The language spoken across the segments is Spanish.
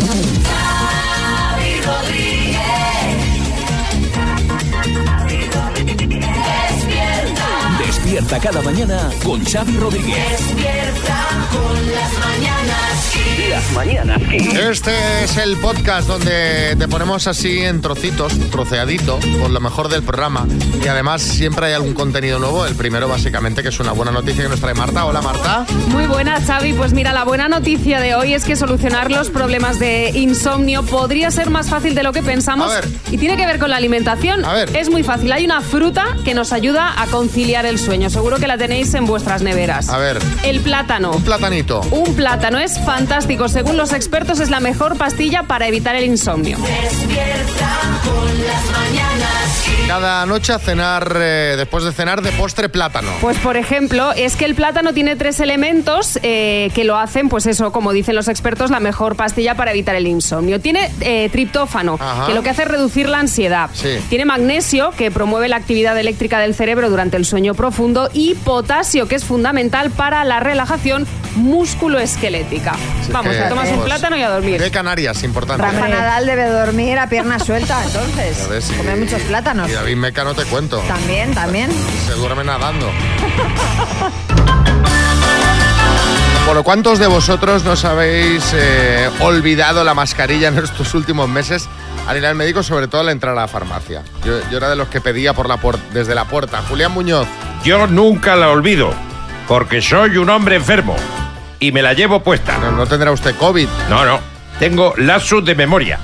Bye. Despierta cada mañana con Xavi Rodríguez. despierta con las mañanas Kiss. Las mañanas. Este es el podcast donde te ponemos así en trocitos, troceadito, con lo mejor del programa. Y además siempre hay algún contenido nuevo. El primero, básicamente, que es una buena noticia que nos trae Marta. Hola, Marta. Muy buena, Xavi. Pues mira, la buena noticia de hoy es que solucionar los problemas de insomnio podría ser más fácil de lo que pensamos. A ver. Y tiene que ver con la alimentación. A ver. Es muy fácil. Hay una fruta que nos ayuda a conciliar el sueño. Seguro que la tenéis en vuestras neveras. A ver. El plátano. Un platanito. Un plátano es fantástico. Según los expertos, es la mejor pastilla para evitar el insomnio. Despierta con las mañanas. Cada noche a cenar, eh, después de cenar, de postre plátano. Pues por ejemplo, es que el plátano tiene tres elementos eh, que lo hacen, pues eso, como dicen los expertos, la mejor pastilla para evitar el insomnio. Tiene eh, triptófano, Ajá. que lo que hace es reducir la ansiedad. Sí. Tiene magnesio, que promueve la actividad eléctrica del cerebro durante el sueño profundo. Y potasio, que es fundamental para la relajación músculo-esquelética. Sí, Vamos, que, te tomas un plátano y a dormir. De Canarias, importante. Rafa. Nadal debe dormir a pierna suelta, entonces. Ya ves, y- Comer muchos plátanos. Y David Meca no te cuento. También, también. Se duerme nadando. Bueno, ¿cuántos de vosotros nos habéis eh, olvidado la mascarilla en estos últimos meses al ir al médico, sobre todo al entrar a la farmacia? Yo, yo era de los que pedía por la desde la puerta. Julián Muñoz, Yo nunca la olvido, porque soy un hombre enfermo y me la llevo puesta. no, no tendrá usted COVID. No, no, tengo lapsus de memoria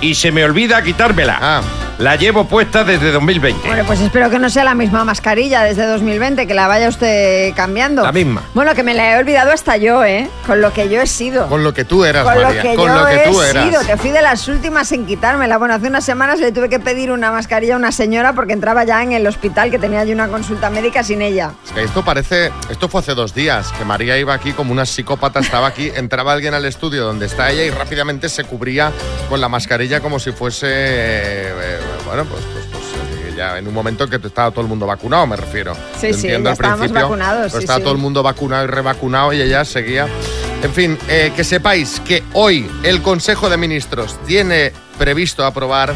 y se me olvida quitármela. Ah. La llevo puesta desde 2020. Bueno, pues espero que no sea la misma mascarilla desde 2020, que la vaya usted cambiando. La misma. Bueno, que me la he olvidado hasta yo, ¿eh? Con lo que yo he sido. Con lo que tú eras, Con María. lo que con yo lo que he tú eras. sido, que fui de las últimas en quitármela. Bueno, hace unas semanas le tuve que pedir una mascarilla a una señora porque entraba ya en el hospital que tenía yo una consulta médica sin ella. Es que esto parece, esto fue hace dos días, que María iba aquí como una psicópata, estaba aquí, entraba alguien al estudio donde está ella y rápidamente se cubría con la mascarilla como si fuese, eh, bueno, pues, pues, pues, eh, ya en un momento que estaba todo el mundo vacunado, me refiero. Sí, sí, entiendo ya al principio, vacunados, pero sí, estaba sí. todo el mundo vacunado y revacunado y ella seguía. En fin, eh, que sepáis que hoy el Consejo de Ministros tiene previsto aprobar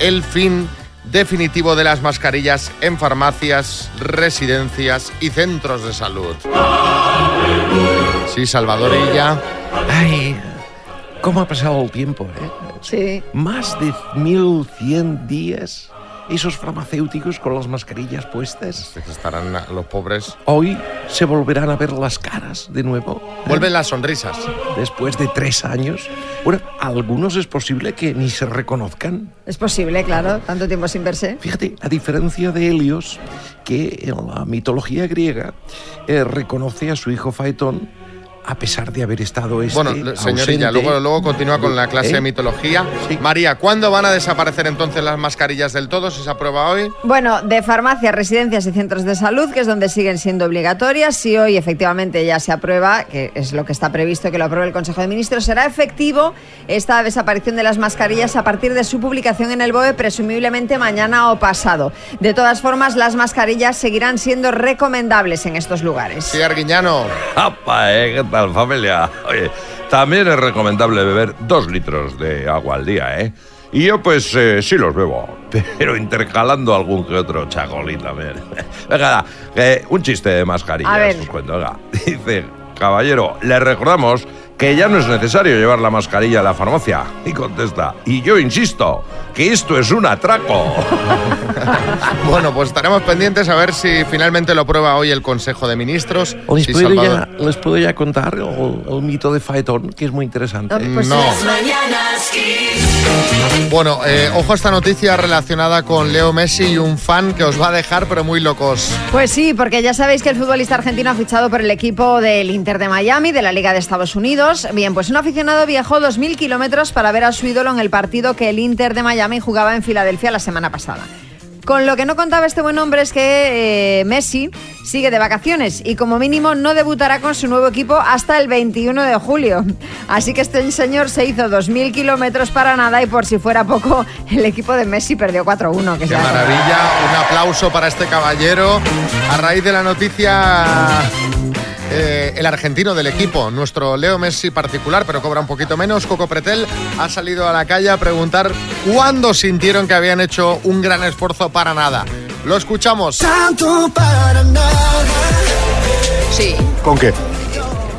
el fin definitivo de las mascarillas en farmacias, residencias y centros de salud. Sí, Salvadorilla. Ay, ¿cómo ha pasado el tiempo, eh? Sí. Más de 1100 días. Esos farmacéuticos con las mascarillas puestas. Estarán los pobres. Hoy se volverán a ver las caras de nuevo. ¿eh? Vuelven las sonrisas. Después de tres años. Bueno, algunos es posible que ni se reconozcan. Es posible, claro, tanto tiempo sin verse. Fíjate, a diferencia de Helios, que en la mitología griega eh, reconoce a su hijo Faetón a pesar de haber estado este Bueno, señorilla, ausente. luego, luego continúa con la clase ¿Eh? de mitología. Sí. María, ¿cuándo van a desaparecer entonces las mascarillas del todo si se aprueba hoy? Bueno, de farmacias, residencias y centros de salud, que es donde siguen siendo obligatorias, si hoy efectivamente ya se aprueba, que es lo que está previsto que lo apruebe el Consejo de Ministros, será efectivo esta desaparición de las mascarillas a partir de su publicación en el BOE, presumiblemente mañana o pasado. De todas formas, las mascarillas seguirán siendo recomendables en estos lugares. Sí, Arguiñano. ¡Apa, eh! ¿Qué tal, familia? Oye, también es recomendable beber dos litros de agua al día, ¿eh? Y yo, pues, eh, sí los bebo, pero intercalando algún que otro chacolín también. Venga, eh, un chiste de mascarillas, os cuento, venga. Dice, caballero, le recordamos que ya no es necesario llevar la mascarilla a la farmacia. Y contesta, y yo insisto, que esto es un atraco. Bueno, pues estaremos pendientes a ver si finalmente lo aprueba hoy el Consejo de Ministros. ¿Les Si puedo, Salvador- ya, les puedo ya contar el, el mito de Faetón, que es muy interesante. No, pues No. Mañanas. Bueno, eh, ojo a esta noticia relacionada con Leo Messi y un fan que os va a dejar pero muy locos. Pues sí, porque ya sabéis que el futbolista argentino ha fichado por el equipo del Inter de Miami, de la Liga de Estados Unidos. Bien, pues un aficionado viajó 2.000 kilómetros para ver a su ídolo en el partido que el Inter de Miami jugaba en Filadelfia la semana pasada. Con lo que no contaba este buen hombre es que eh, Messi sigue de vacaciones y como mínimo no debutará con su nuevo equipo hasta el 21 de julio. Así que este señor se hizo 2.000 kilómetros para nada y por si fuera poco, el equipo de Messi perdió 4-1. que Qué maravilla, un aplauso para este caballero. A raíz de la noticia eh, el argentino del equipo, nuestro Leo Messi particular, pero cobra un poquito menos, Coco Pretel, ha salido a la calle a preguntar cuándo sintieron que habían hecho un gran esfuerzo para nada. Lo escuchamos. Sí, ¿Con qué?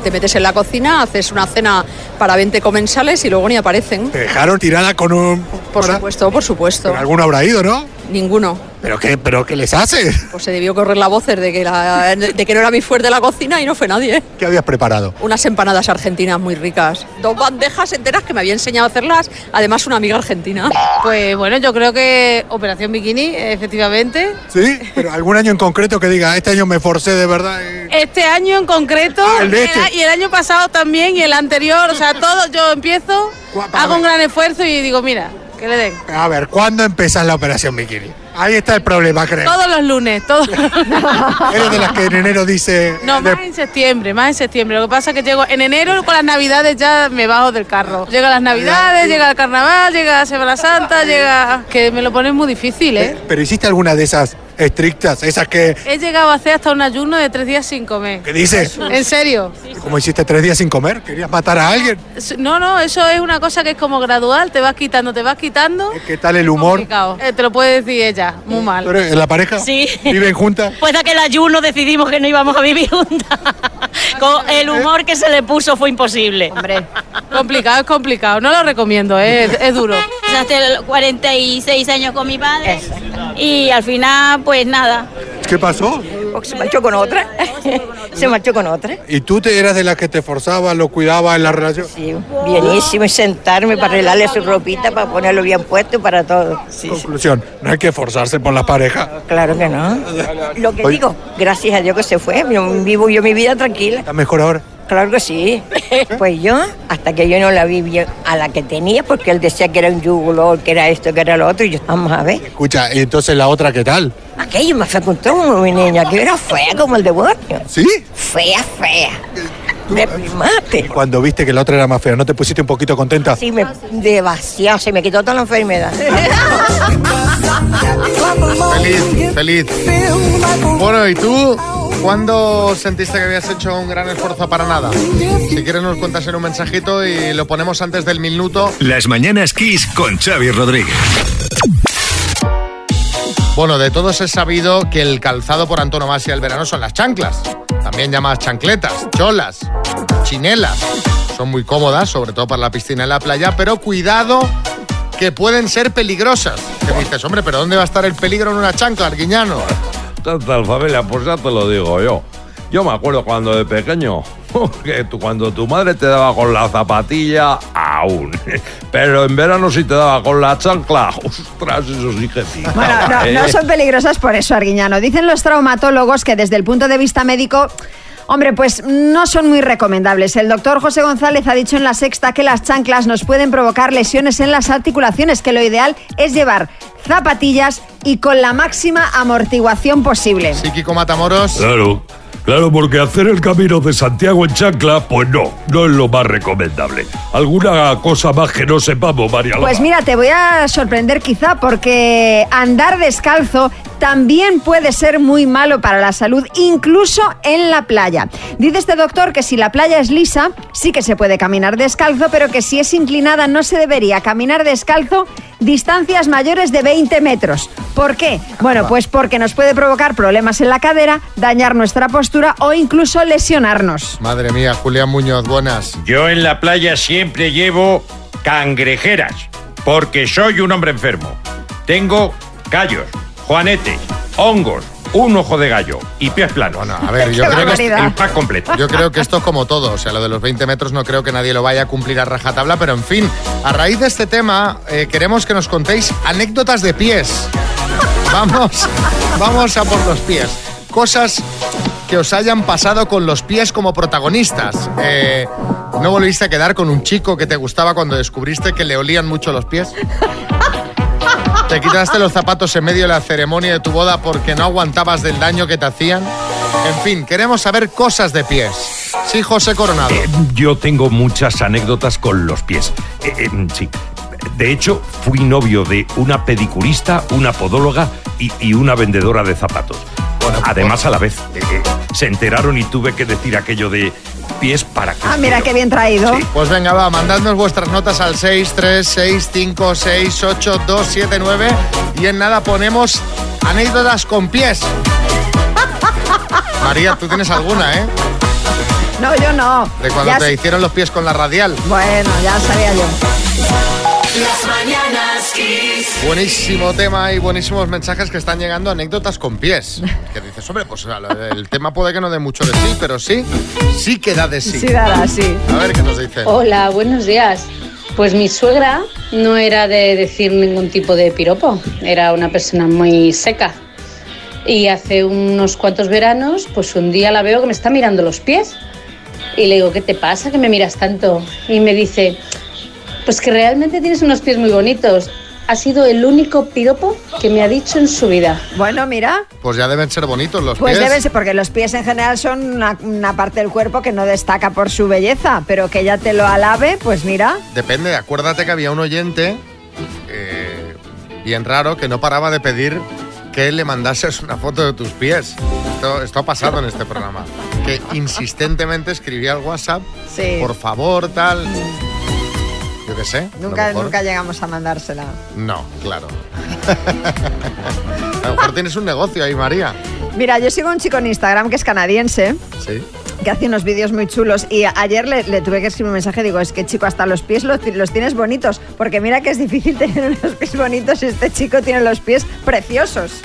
te metes en la cocina, haces una cena para 20 comensales y luego ni aparecen. Te dejaron tirada con un... Por supuesto, por supuesto. pero alguno habrá ido, ¿no? Ninguno. ¿Pero qué, pero qué les hace? Pues se debió correr la voz de que, la- de que no era mi fuerte la cocina y no fue nadie. ¿Qué habías preparado? Unas empanadas argentinas muy ricas. Dos bandejas enteras que me había enseñado a hacerlas, además una amiga argentina. Pues bueno, yo creo que Operación Bikini, efectivamente. ¿Sí? ¿Pero algún año en concreto que diga, este año me forcé de verdad? y- Este año en concreto, Ah, el de este. y el año pasado también, y el anterior, o sea, todo, yo empiezo, Guapa, hago un gran esfuerzo y digo, mira, que le den. A ver, ¿cuándo empezás la operación bikini? Ahí está el problema, creo. Todos los lunes, todos. Eres de las que en enero dice... No, de- más en septiembre, más en septiembre. Lo que pasa es que llego en enero con las navidades ya me bajo del carro. Llega las navidades, llega el carnaval, llega la Semana Santa, llega... Que me lo ponen muy difícil, ¿eh? ¿Pero hiciste alguna de esas estrictas? Esas que... He llegado a hacer hasta un ayuno de tres días sin comer. ¿Qué dices? ¿En serio? ¿Cómo hiciste tres días sin comer? ¿Querías matar a alguien? No, no, eso es una cosa que es como gradual, te vas quitando, te vas quitando. ¿Qué tal el humor? Complicado. Eh, te lo puede decir ella, muy mal. ¿Tú eres- ¿En la pareja? Sí. ¿Viven juntas? Pues de aquel ayuno decidimos que no íbamos a vivir juntas. Con el humor que se le puso fue imposible. Hombre, Complicado, es complicado. No lo recomiendo, eh, es, es duro. Hace 46 años con mi padre y al final, pues nada. ¿Qué pasó? Porque se marchó con otra. se marchó con otra. ¿Y tú te eras de las que te forzabas, lo cuidabas en la relación? Sí, bienísimo. Y sentarme para arreglarle su ropita, para ponerlo bien puesto y para todo. Sí. Conclusión, no hay que forzarse por las parejas. Claro que no. Lo que Oye. digo, gracias a Dios que se fue. Yo vivo yo mi vida tranquila. ¿Estás mejor ahora? Claro que sí. Pues yo, hasta que yo no la vi bien a la que tenía, porque él decía que era un yugolor, que era esto, que era lo otro, y yo, vamos a ver. Escucha, ¿y entonces la otra qué tal? Aquello me fecundó mi niña, que era fea como el demonio. ¿Sí? Fea, fea. Me primate. Cuando viste que la otra era más fea, ¿no te pusiste un poquito contenta? Sí, me, demasiado, se me quitó toda la enfermedad. Feliz, feliz. Bueno, ¿y tú? ¿Cuándo sentiste que habías hecho un gran esfuerzo para nada? Si quieres nos cuentas en un mensajito y lo ponemos antes del minuto. Las mañanas Kiss con Xavi Rodríguez. Bueno, de todos es sabido que el calzado por antonomasia del verano son las chanclas. También llamadas chancletas, cholas, chinelas. Son muy cómodas, sobre todo para la piscina y la playa, pero cuidado que pueden ser peligrosas. Que dices, hombre, pero ¿dónde va a estar el peligro en una chancla, Arguiñano? Total, familia, pues ya te lo digo yo. Yo me acuerdo cuando de pequeño, que tú- cuando tu madre te daba con la zapatilla, aún. Pero en verano si te daba con la chancla, ostras, eso sí que sí. Bueno, no, no Eh, son peligrosas por eso, Arguiñano. Dicen los traumatólogos que desde el punto de vista médico... Hombre, pues no son muy recomendables. El doctor José González ha dicho en la sexta que las chanclas nos pueden provocar lesiones en las articulaciones, que lo ideal es llevar zapatillas y con la máxima amortiguación posible. Sí, Kiko Matamoros. Claro, claro, porque hacer el camino de Santiago en chancla, pues no, no es lo más recomendable. ¿Alguna cosa más que no sepamos, María? Pues mira, te voy a sorprender quizá porque andar descalzo también puede ser muy malo para la salud, incluso en la playa. Dice este doctor que si la playa es lisa, sí que se puede caminar descalzo, pero que si es inclinada no se debería caminar descalzo distancias mayores de 20 metros. ¿Por qué? Bueno, pues porque nos puede provocar problemas en la cadera, dañar nuestra postura o incluso lesionarnos. Madre mía, Julián Muñoz, buenas. Yo en la playa siempre llevo cangrejeras, porque soy un hombre enfermo. Tengo callos, juanetes, hongos, un ojo de gallo y pies planos. Bueno, a ver, yo creo que el pack completo. Yo creo que esto es como todo, o sea, lo de los 20 metros no creo que nadie lo vaya a cumplir a rajatabla, pero en fin, a raíz de este tema eh, queremos que nos contéis anécdotas de pies. Vamos, vamos a por los pies. Cosas que os hayan pasado con los pies como protagonistas. Eh, ¿No volviste a quedar con un chico que te gustaba cuando descubriste que le olían mucho los pies? ¿Te quitaste los zapatos en medio de la ceremonia de tu boda porque no aguantabas del daño que te hacían? En fin, queremos saber cosas de pies. Sí, José Coronado. Eh, yo tengo muchas anécdotas con los pies. Eh, eh, sí. De hecho, fui novio de una pedicurista, una podóloga y, y una vendedora de zapatos. Además, a la vez, eh, eh, se enteraron y tuve que decir aquello de pies para que. Ah, mira qué bien traído. Pues venga, va, mandadnos vuestras notas al 636568279 y en nada ponemos anécdotas con pies. María, tú tienes alguna, ¿eh? No, yo no. De cuando Ya te hicieron los pies con la radial. Bueno, ya sabía yo. Las mañanas Kiss. Buenísimo tema y buenísimos mensajes que están llegando, anécdotas con pies. Que dices, hombre, pues el tema puede que no dé mucho de sí, pero sí, sí que da de sí. Sí dará, sí. A ver qué nos dicen. Hola, buenos días. Pues mi suegra no era de decir ningún tipo de piropo, era una persona muy seca. Y hace unos cuantos veranos, pues un día la veo que me está mirando los pies. Y le digo, ¿qué te pasa que me miras tanto? Y me dice, pues que realmente tienes unos pies muy bonitos. Ha sido el único piropo que me ha dicho en su vida. Bueno, mira, Pues ya deben ser bonitos los Pues pies. deben ser, porque los pies en general son una, una parte del cuerpo que no destaca por su belleza, pero que ella te lo alabe, pues mira. Depende, acuérdate que había un oyente eh, bien raro que no paraba de pedir que le mandases una foto de tus pies. Esto, esto ha pasado en este programa. Que insistentemente escribía al WhatsApp, Sí. por favor, tal. Yo qué sé. Nunca, nunca llegamos a mandársela. No, claro. a lo mejor tienes un negocio ahí, María. Mira, yo sigo a un chico en Instagram que es canadiense, Sí. que hace unos vídeos muy chulos y ayer le, le tuve que escribir un mensaje, digo, es que chico, hasta los pies los, los tienes bonitos, porque mira que es difícil tener unos pies bonitos y este chico tiene los pies preciosos.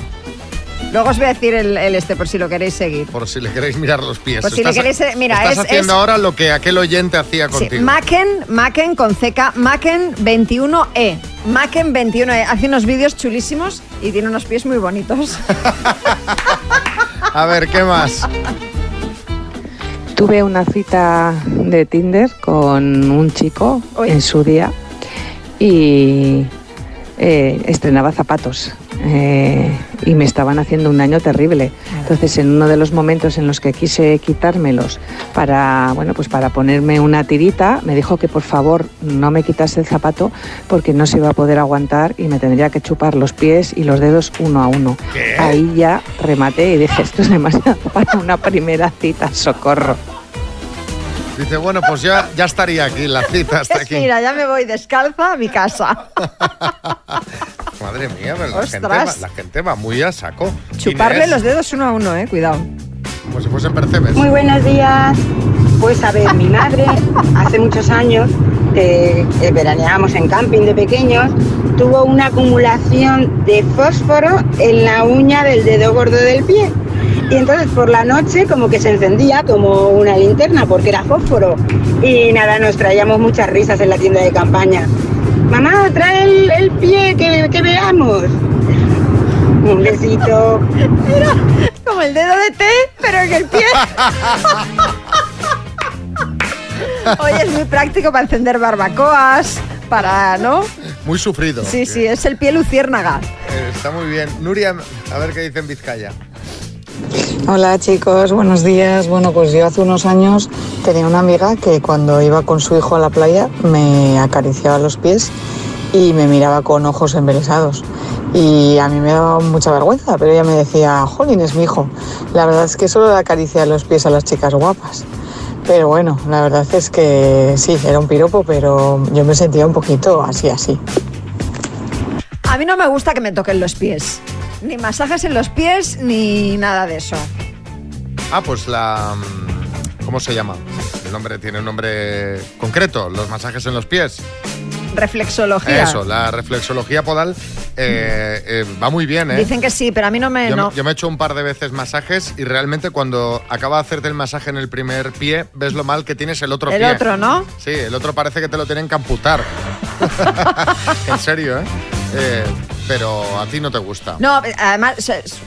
Luego os voy a decir el, el este por si lo queréis seguir. Por si le queréis mirar los pies. Por si le queréis, eh, mira, estás es- haciendo es- ahora lo que aquel oyente hacía Sí, contigo. Macken, Macken con CK, Macken 21E. Macken 21E. Hace unos vídeos chulísimos y tiene unos pies muy bonitos. A ver, ¿qué más? Tuve una cita de Tinder con un chico en su día y eh, estrenaba zapatos eh, y me estaban haciendo un daño terrible. Entonces, en uno de los momentos en los que quise quitármelos para, bueno, pues para ponerme una tirita, me dijo que por favor no me quitase el zapato porque no se iba a poder aguantar y me tendría que chupar los pies y los dedos uno a uno. ¿Qué? Ahí ya rematé y dije, esto es demasiado para una primera cita, socorro. Dice, bueno, pues ya, ya estaría aquí, la cita hasta aquí. Mira, ya me voy descalza a mi casa. Madre mía, pero la gente, va, la gente va muy a saco. Chuparle Inés, los dedos uno a uno, eh, cuidado. Como si fuesen percebes. Muy buenos días. Pues a ver, mi madre hace muchos años que eh, veraneábamos en camping de pequeños, tuvo una acumulación de fósforo en la uña del dedo gordo del pie. Y entonces por la noche como que se encendía como una linterna porque era fósforo. Y nada, nos traíamos muchas risas en la tienda de campaña. Mamá, trae el, el pie que, que veamos. Un besito. Mira, como el dedo de té, pero en el pie. Oye, es muy práctico para encender barbacoas, para, ¿no? Muy sufrido. Sí, sí, es el pie luciérnaga. Eh, está muy bien. Nuria, a ver qué dice en Vizcaya. Hola chicos, buenos días. Bueno, pues yo hace unos años tenía una amiga que cuando iba con su hijo a la playa me acariciaba los pies y me miraba con ojos embelesados. Y a mí me daba mucha vergüenza, pero ella me decía, jolín, es mi hijo. La verdad es que solo le acariciaba los pies a las chicas guapas. Pero bueno, la verdad es que sí, era un piropo, pero yo me sentía un poquito así, así. A mí no me gusta que me toquen los pies. Ni masajes en los pies, ni nada de eso. Ah, pues la... mm, ¿Cómo se llama? El nombre tiene un nombre concreto, los masajes en los pies. Reflexología. Eso, la reflexología podal eh, eh, va muy bien, ¿eh? Dicen que sí, pero a mí no me... Yo, no. me- yo me he hecho un par de veces masajes y realmente cuando acaba de hacerte el masaje en el primer pie, ves lo mal que tienes el otro El pie. otro, ¿no? Sí, el otro parece que te lo tienen que amputar. en serio, ¿eh? Eh, Pero a ti no te gusta. No, además,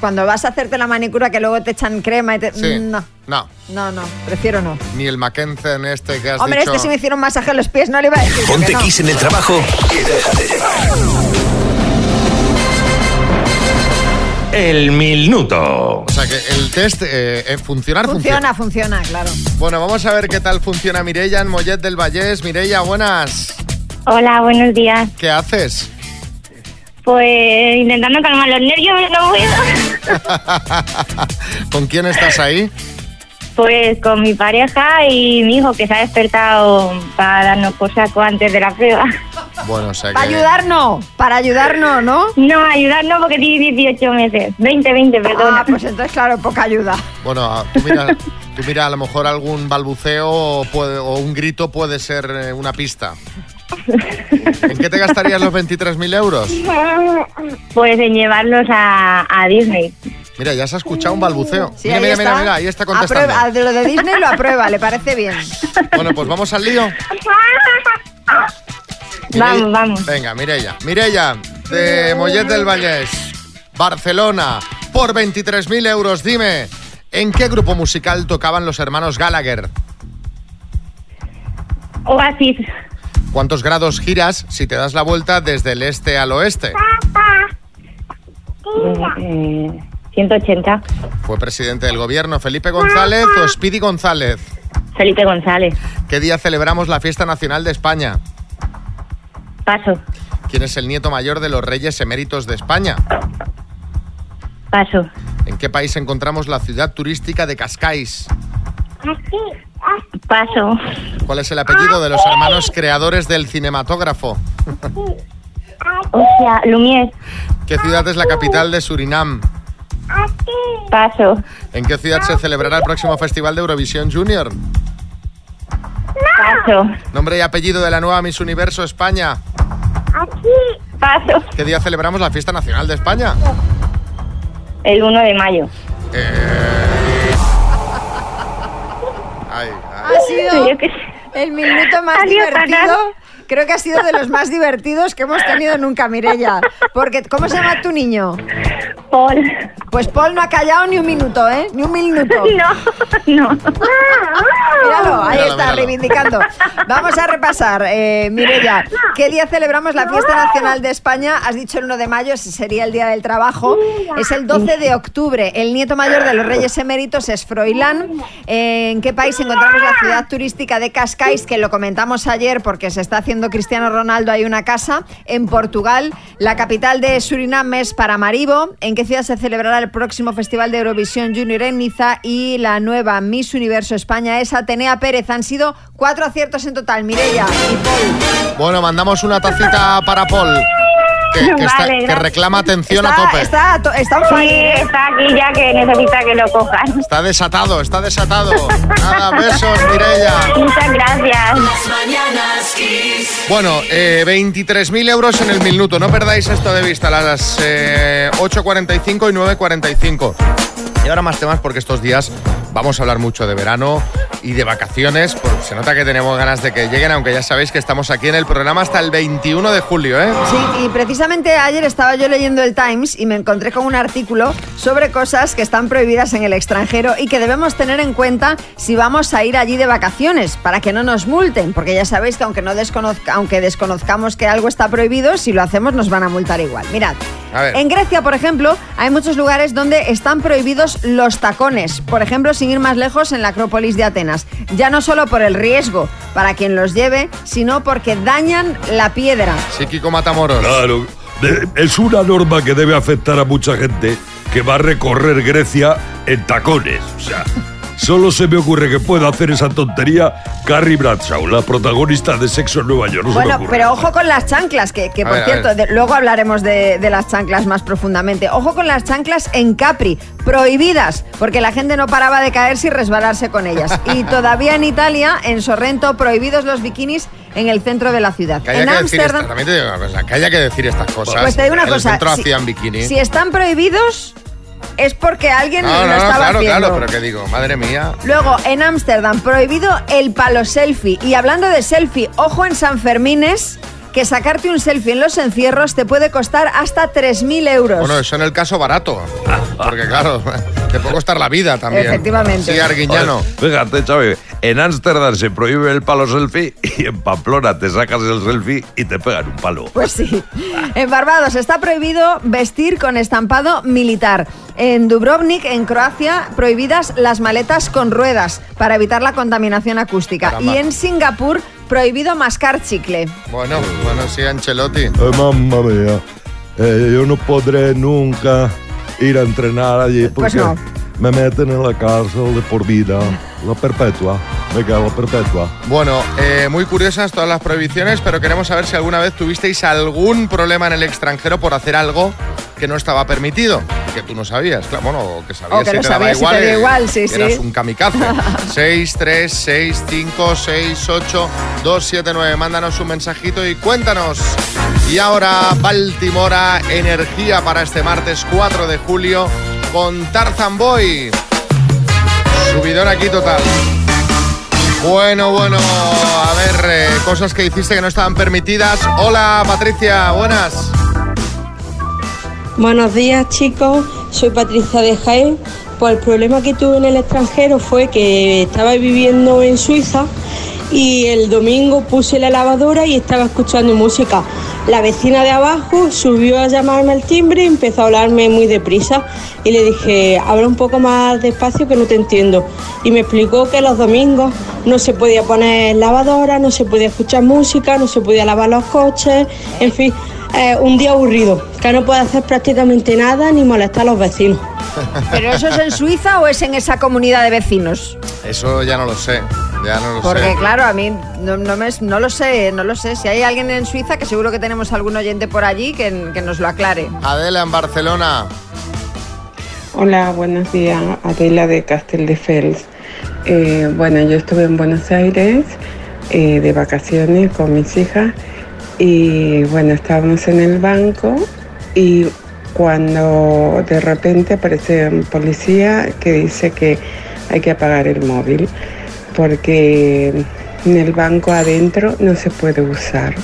cuando vas a hacerte la manicura que luego te echan crema y te... Sí. No, No, no, no, prefiero no. ni el Mackenzie en este que has Hombre, dicho. este si me hicieron masaje en los pies no le iba a decir. Ponte que no. Kiss en el trabajo y déjate llevar. El minuto. O sea que el test eh, eh, funcionar funciona. Funciona, funciona, claro. Bueno, vamos a ver qué tal funciona Mireia en Mollet del Vallés. Mireia, buenas. Hola, buenos días. ¿Qué haces? Pues intentando calmar los nervios, no puedo. ¿Con quién estás ahí? Pues con mi pareja y mi hijo que se ha despertado para darnos por saco antes de la prueba. Bueno, o sea Para ayudarnos, para ayudarnos, ¿no? No, ayudarnos porque tiene 18 meses. 20, 20, perdona. Ah, pues entonces, claro, poca ayuda. Bueno, tú mira, tú mira, a lo mejor algún balbuceo o, puede- o un grito puede ser eh, una pista. ¿En qué te gastarías los 23.000 euros? Pues en llevarlos a, a Disney. Mira, ya se ha escuchado un balbuceo. Sí, mira, ahí mira, está. mira, mira, ahí está contestando. Aprueba, de lo de Disney lo aprueba, le parece bien. Bueno, pues vamos al lío. Vamos, vamos. Venga, Mirella. Mirella, de Mollet del Vallès, Barcelona, por 23.000 euros. Dime, ¿en qué grupo musical tocaban los hermanos Gallagher? Oasis. ¿Cuántos grados giras si te das la vuelta desde el este al oeste? Eh, 180. ¿Fue presidente del gobierno Felipe González o Speedy González? Felipe González. ¿Qué día celebramos la fiesta nacional de España? Paso. ¿Quién es el nieto mayor de los reyes eméritos de España? Paso. ¿En qué país encontramos la ciudad turística de Cascais? Paso. ¿Cuál es el apellido de los hermanos creadores del cinematógrafo? O sea, Lumière. ¿Qué ciudad es la capital de Surinam? Paso. ¿En qué ciudad se celebrará el próximo Festival de Eurovisión Junior? Paso. Nombre y apellido de la nueva Miss Universo España. Paso. ¿Qué día celebramos la fiesta nacional de España? El 1 de mayo. Ay, sido el minuto más divertido. Creo que ha sido de los más divertidos que hemos tenido nunca, Mirella. Porque, ¿cómo se llama tu niño? Paul. Pues Paul no ha callado ni un minuto, ¿eh? Ni un minuto. No, no. Míralo, ahí Míralo, está, míralo. reivindicando. Vamos a repasar, eh, Mirella. ¿Qué día celebramos la fiesta nacional de España? Has dicho el 1 de mayo, ese sería el Día del Trabajo. Es el 12 de octubre. El nieto mayor de los Reyes Eméritos es Froilán. Eh, ¿En qué país encontramos la ciudad turística de Cascais? Que lo comentamos ayer porque se está haciendo Cristiano Ronaldo, hay una casa. En Portugal, la capital de Surinam es Paramaribo. ¿En qué ciudad se celebrará el próximo Festival de Eurovisión Junior en Niza? Y la nueva Miss Universo España es Atenea Pérez. Han sido cuatro aciertos en total, Mirella y Paul. Bueno, mandamos una tacita para Paul, que, que está- Vale, que gracias. reclama atención a tope. está, está Sí, ¿eh? está aquí ya que necesita que lo cojan. Está desatado, está desatado. Nada, besos, Mirella. Muchas gracias. Bueno, eh, 23.000 euros en el minuto. No perdáis esto de vista, las eh, 8.45 y 9.45. Y ahora más temas porque estos días vamos a hablar mucho de verano y de vacaciones. porque se nota que tenemos ganas de que lleguen, aunque ya sabéis que estamos aquí en el programa hasta el 21 de julio, ¿eh? Sí, y precisamente ayer estaba yo leyendo el Times y me encontré con un artículo sobre cosas que están prohibidas en el extranjero y que debemos tener en cuenta si vamos a ir allí de vacaciones, para que no nos multen, porque ya sabéis que aunque, no desconozca, aunque desconozcamos que algo está prohibido, si lo hacemos nos van a multar igual. Mirad, en Grecia, por ejemplo, hay muchos lugares donde están prohibidos los tacones, por ejemplo, sin ir más lejos en la Acrópolis de Atenas, ya no solo por el riesgo para quien los lleve, sino porque dañan la piedra. Sí, Kiko Matamoros. Claro, es una norma que debe afectar a mucha gente que va a recorrer Grecia en tacones. O sea, solo se me ocurre que pueda hacer esa tontería Carrie Bradshaw, la protagonista de Sexo en Nueva York. No Bueno, pero ojo con las chanclas, que, por ver, cierto, de- luego hablaremos de, de las chanclas más profundamente. Ojo con las chanclas en Capri, prohibidas, porque la gente no paraba de caerse y resbalarse con ellas. Y todavía en Italia, en Sorrento, prohibidos los bikinis en el centro de la ciudad. Que en que decir esta- Ámsterdam, que haya que decir estas cosas. Pues te digo una en cosa, El centro si- hacían bikini. si están prohibidos, es porque alguien no, lo no, estaba claro, haciendo. claro, pero que digo, madre mía. Luego, en Ámsterdam, prohibido el palo selfie. Y hablando de selfie, ojo en San Fermines, que sacarte un selfie en los encierros te puede costar hasta 3.000 euros. Bueno, eso en el caso barato. Porque claro, te puede costar la vida también. Efectivamente. Sí, Arguiñano. Fíjate, Xavi, en Ámsterdam se prohíbe el palo selfie y en Pamplona te sacas el selfie y te pegan un palo. Pues sí. En Barbados está prohibido vestir con estampado militar. En Dubrovnik, en Croacia, prohibidas las maletas con ruedas para evitar la contaminación acústica. Caramba. Y en Singapur, prohibido mascar chicle. Bueno, bueno, sí, Ancelotti. Ay, mamma mía, Eh, yo no podré nunca ir a entrenar allí porque Pues no. Me meten en la cárcel de por vida, la perpetua, me quedo la perpetua. Bueno, eh, muy curiosas todas las prohibiciones, pero queremos saber si alguna vez tuvisteis algún problema en el extranjero por hacer algo que no estaba permitido, que tú no sabías, claro, bueno, o que sabías O que te daba sabías igual, te igual, sí, que sí. eras un kamikaze. 6, 3, 6, 5, 6, 8, 2, 7, 9. Mándanos un mensajito y cuéntanos. Y ahora, Baltimora, energía para este martes 4 de julio con Tarzan Boy. Subidón aquí total. Bueno, bueno, a ver, eh, cosas que hiciste que no estaban permitidas. Hola, Patricia, buenas. Buenos días chicos, soy Patricia de Jaén. Pues el problema que tuve en el extranjero fue que estaba viviendo en Suiza y el domingo puse la lavadora y estaba escuchando música. La vecina de abajo subió a llamarme al timbre y empezó a hablarme muy deprisa y le dije, habla un poco más despacio que no te entiendo. Y me explicó que los domingos no se podía poner lavadora, no se podía escuchar música, no se podía lavar los coches, en fin, eh, un día aburrido, que no puede hacer prácticamente nada ni molestar a los vecinos. ¿Pero eso es en Suiza o es en esa comunidad de vecinos? Eso ya no lo sé, ya no lo Porque sé. claro, a mí no, no me- no lo sé, no lo sé. Si hay alguien en Suiza, que seguro que tenemos algún oyente por allí que, que nos lo aclare. Adela en Barcelona. Hola, buenos días. Adela de Castelldefels. Eh, bueno, yo estuve en Buenos Aires eh, de vacaciones con mis hijas y bueno, estábamos en el banco y cuando de repente aparece un policía que dice que hay que apagar el móvil porque en el banco adentro no se puede usar.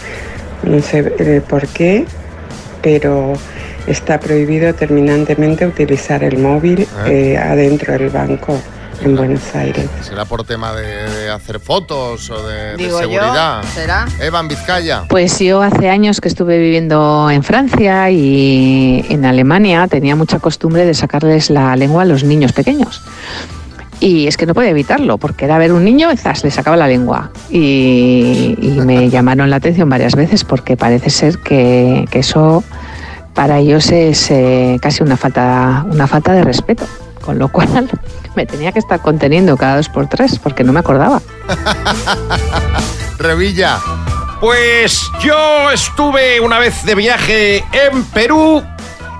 No sé eh, por qué, pero está prohibido terminantemente utilizar el móvil eh, adentro del banco en Buenos Aires. ¿Será por tema de, de hacer fotos o de, de Digo yo, seguridad? ¿será? Eva en Vizcaya. Pues yo hace años que estuve viviendo en Francia y en Alemania tenía mucha costumbre de sacarles la lengua a los niños pequeños. Y es que no podía evitarlo, porque era ver un niño y zas, le sacaba la lengua. Y, y me llamaron la atención varias veces porque parece ser que, que eso para ellos es eh, casi una falta, una falta de respeto. Con lo cual me tenía que estar conteniendo cada dos por tres porque no me acordaba. Revilla. Pues yo estuve una vez de viaje en Perú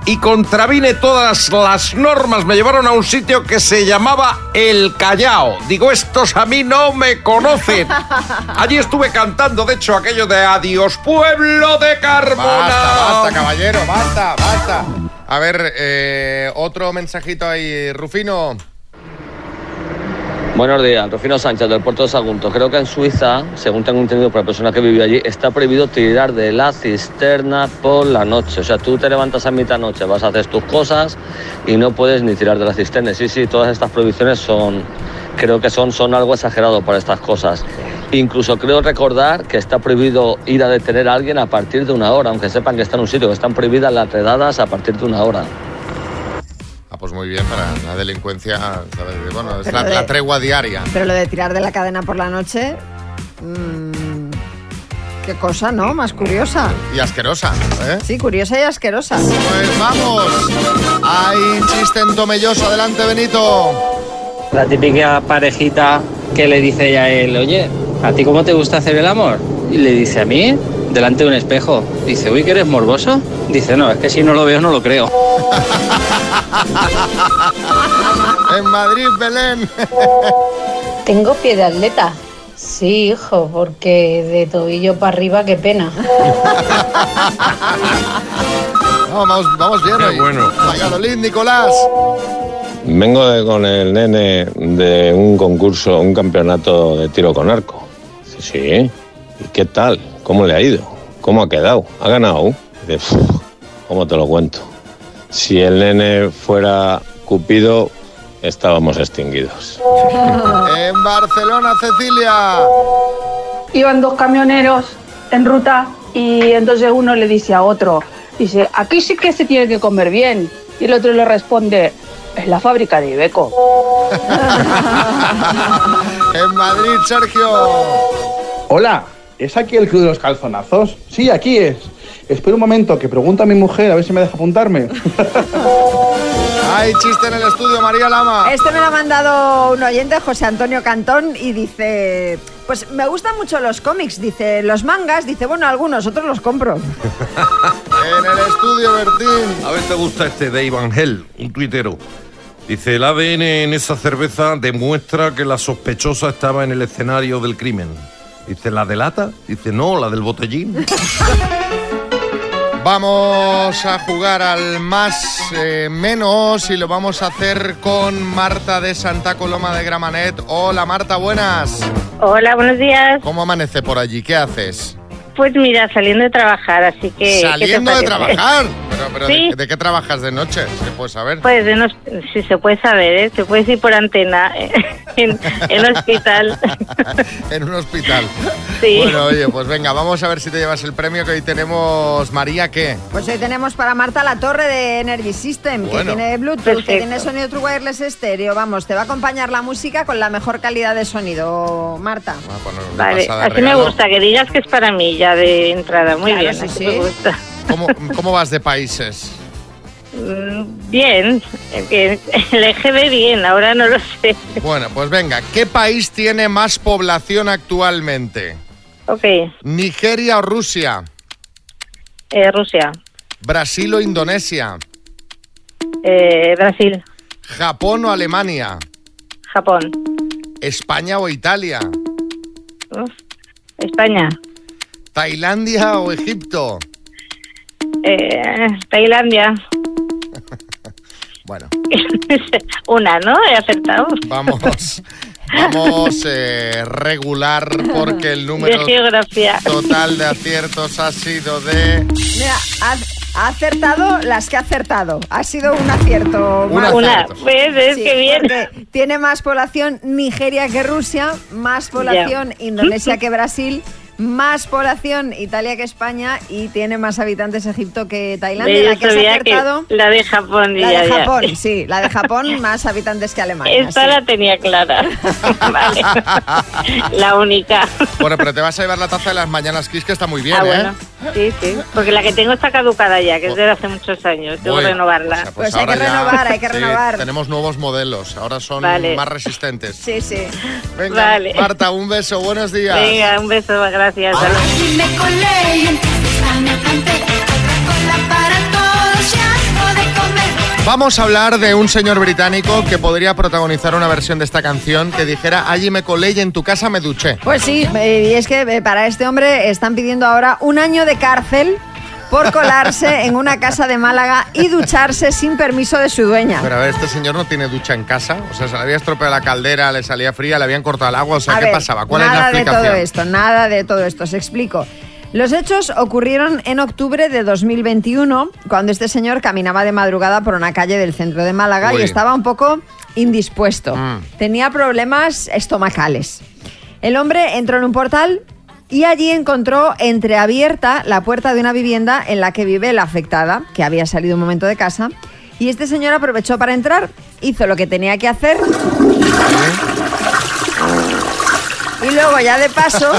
y contravine todas las normas. Me llevaron a un sitio que se llamaba El Callao. Digo, estos a mí no me conocen. Allí estuve cantando, de hecho, aquello de Adiós, pueblo de Carmona. Basta, basta, caballero, basta, basta. A ver, eh, otro mensajito ahí, Rufino. Buenos días, Rufino Sánchez del puerto de Sagunto. Creo que en Suiza, según tengo entendido por la persona que vive allí, está prohibido tirar de la cisterna por la noche. O sea, tú te levantas a mitad noche, vas a hacer tus cosas y no puedes ni tirar de la cisterna. Sí, sí, todas estas prohibiciones son, creo que son, son algo exagerado para estas cosas. Incluso creo recordar que está prohibido ir a detener a alguien a partir de una hora, aunque sepan que está en un sitio, que están prohibidas las redadas a partir de una hora. Pues muy bien, para la delincuencia, ¿sabes? Bueno, es la, de- la tregua diaria. Pero lo de tirar de la cadena por la noche. mm, qué cosa, ¿no? Más curiosa. Y asquerosa, ¿eh? Sí, curiosa y asquerosa. Pues vamos. Hay chiste en Tomelloso. Adelante, Benito. La típica parejita que le dice ella a él, oye, ¿a ti cómo te gusta hacer el amor? Y le dice, ¿a mí? Delante de un espejo. Dice, uy, que eres morboso. Dice, no, es que si no lo veo no lo creo. En Madrid, Belén. Tengo pie de atleta. Sí, hijo, porque de tobillo para arriba, qué pena. No, vamos, vamos bien hoy. bueno. Valladolid, Nicolás. Vengo de- con el nene de un concurso, un campeonato de tiro con arco. Dice, sí. ¿Y qué tal? ¿Cómo le ha ido? ¿Cómo ha quedado? ¿Ha ganado? Dice, "Uf, ¿cómo te lo cuento? Si el nene fuera Cupido, estábamos extinguidos. En Barcelona, Cecilia. Iban dos camioneros en ruta y entonces uno le dice a otro, dice, aquí sí que se tiene que comer bien. Y el otro le responde, es la fábrica de Ibeco. En Madrid, Sergio. Hola, ¿es aquí el club de los calzonazos? Sí, aquí es. Espera un momento, que pregunta a mi mujer a ver si me deja apuntarme. Hay chiste en el estudio, María Lama. Este me lo ha mandado un oyente, José Antonio Cantón, y dice, pues me gustan mucho los cómics, dice, los mangas, dice, bueno, algunos, otros los compro. En el estudio, Bertín. A ver, te gusta este de Ivangel, un tuitero. Dice, el ADN en esa cerveza demuestra que la sospechosa estaba en el escenario del crimen. Dice, ¿la de lata? Dice, no, la del botellín. Vamos a jugar al más eh, menos y lo vamos a hacer con Marta de Santa Coloma de Gramanet. Hola Marta, buenas. Hola, buenos días. ¿Cómo amanece por allí? ¿Qué haces? Pues mira, saliendo de trabajar, así que... ¿qué te Saliendo de trabajar. Pero, pero Sí. ¿de, de qué trabajas de noche? ¿Se puede saber? Pues de unos- si se puede saber, ¿eh? se puede decir por antena, eh, en, en hospital. en un hospital. Sí. Bueno, oye, pues venga, vamos a ver si te llevas el premio que hoy tenemos. María, ¿qué? Pues hoy tenemos para Marta la torre de Energy System, Bueno. que tiene Bluetooth, Perfecto. que tiene sonido True Wireless estéreo. Vamos, te va a acompañar la música con la mejor calidad de sonido, Marta. Vale, pasada así me regalo. gusta, que digas que es para mí ya de entrada. Muy Claro, bien, sí, así sí. me gusta. ¿Cómo, cómo vas de países? Mm, Bien, bien. el EGB bien, ahora no lo sé. Bueno, pues venga, ¿qué país tiene más población actualmente? Ok, ¿Nigeria o Rusia? eh, Rusia, ¿Brasil o Indonesia? eh, Brasil, ¿Japón o Alemania? Japón, ¿España o Italia? Uf, España, ¿Tailandia o Egipto? Eh, Tailandia. Bueno, Una, ¿no? He acertado. vamos, vamos eh, regular porque el número De geografía. total de aciertos ha sido de... Mira, ha, ha acertado las que ha acertado. Ha sido un acierto. Una, pues es Sí, que bien. tiene más población Nigeria que Rusia, más población Indonesia que Brasil, más población Italia que España y tiene más habitantes Egipto que Tailandia. La que has sabía que acertado, la de Japón. la ya, de ya. Japón, sí, la de Japón más habitantes que Alemania. Esta sí. la tenía clara. vale. La única. Bueno, pero te vas a llevar la taza de las mañanas Kiss, que está muy bien, ah, ¿eh? bueno. Sí, sí. Porque la que tengo está caducada ya, que es de hace muchos años. Tengo que renovarla. o sea, Pues hay ahora que ya- renovar, hay que sí, renovar. Tenemos nuevos modelos, ahora son Vale. más resistentes. Sí, sí. Venga, Vale. Marta, un beso, buenos días. Venga, un beso, gracias. Comer. Vamos a hablar de un señor británico que podría protagonizar una versión de esta canción que dijera allí me colé y en tu casa me duché. Pues sí, eh, y es que eh, para este hombre están pidiendo ahora un año de cárcel por colarse en una casa de Málaga y ducharse sin permiso de su dueña. Pero a ver, este señor no tiene ducha en casa. O sea, se le había estropeado la caldera, le salía fría, le habían cortado el agua. O sea, A ¿qué ver, pasaba? ¿Cuál es la nada de explicación? todo esto, nada de todo esto. Os explico. Los hechos ocurrieron en octubre de 2021, cuando este señor caminaba de madrugada por una calle del centro de Málaga Uy. y estaba un poco indispuesto. Mm. Tenía problemas estomacales. El hombre entró en un portal y allí encontró entreabierta la puerta de una vivienda en la que vive la afectada, que había salido un momento de casa. Y este señor aprovechó para entrar, hizo lo que tenía que hacer y luego ya de paso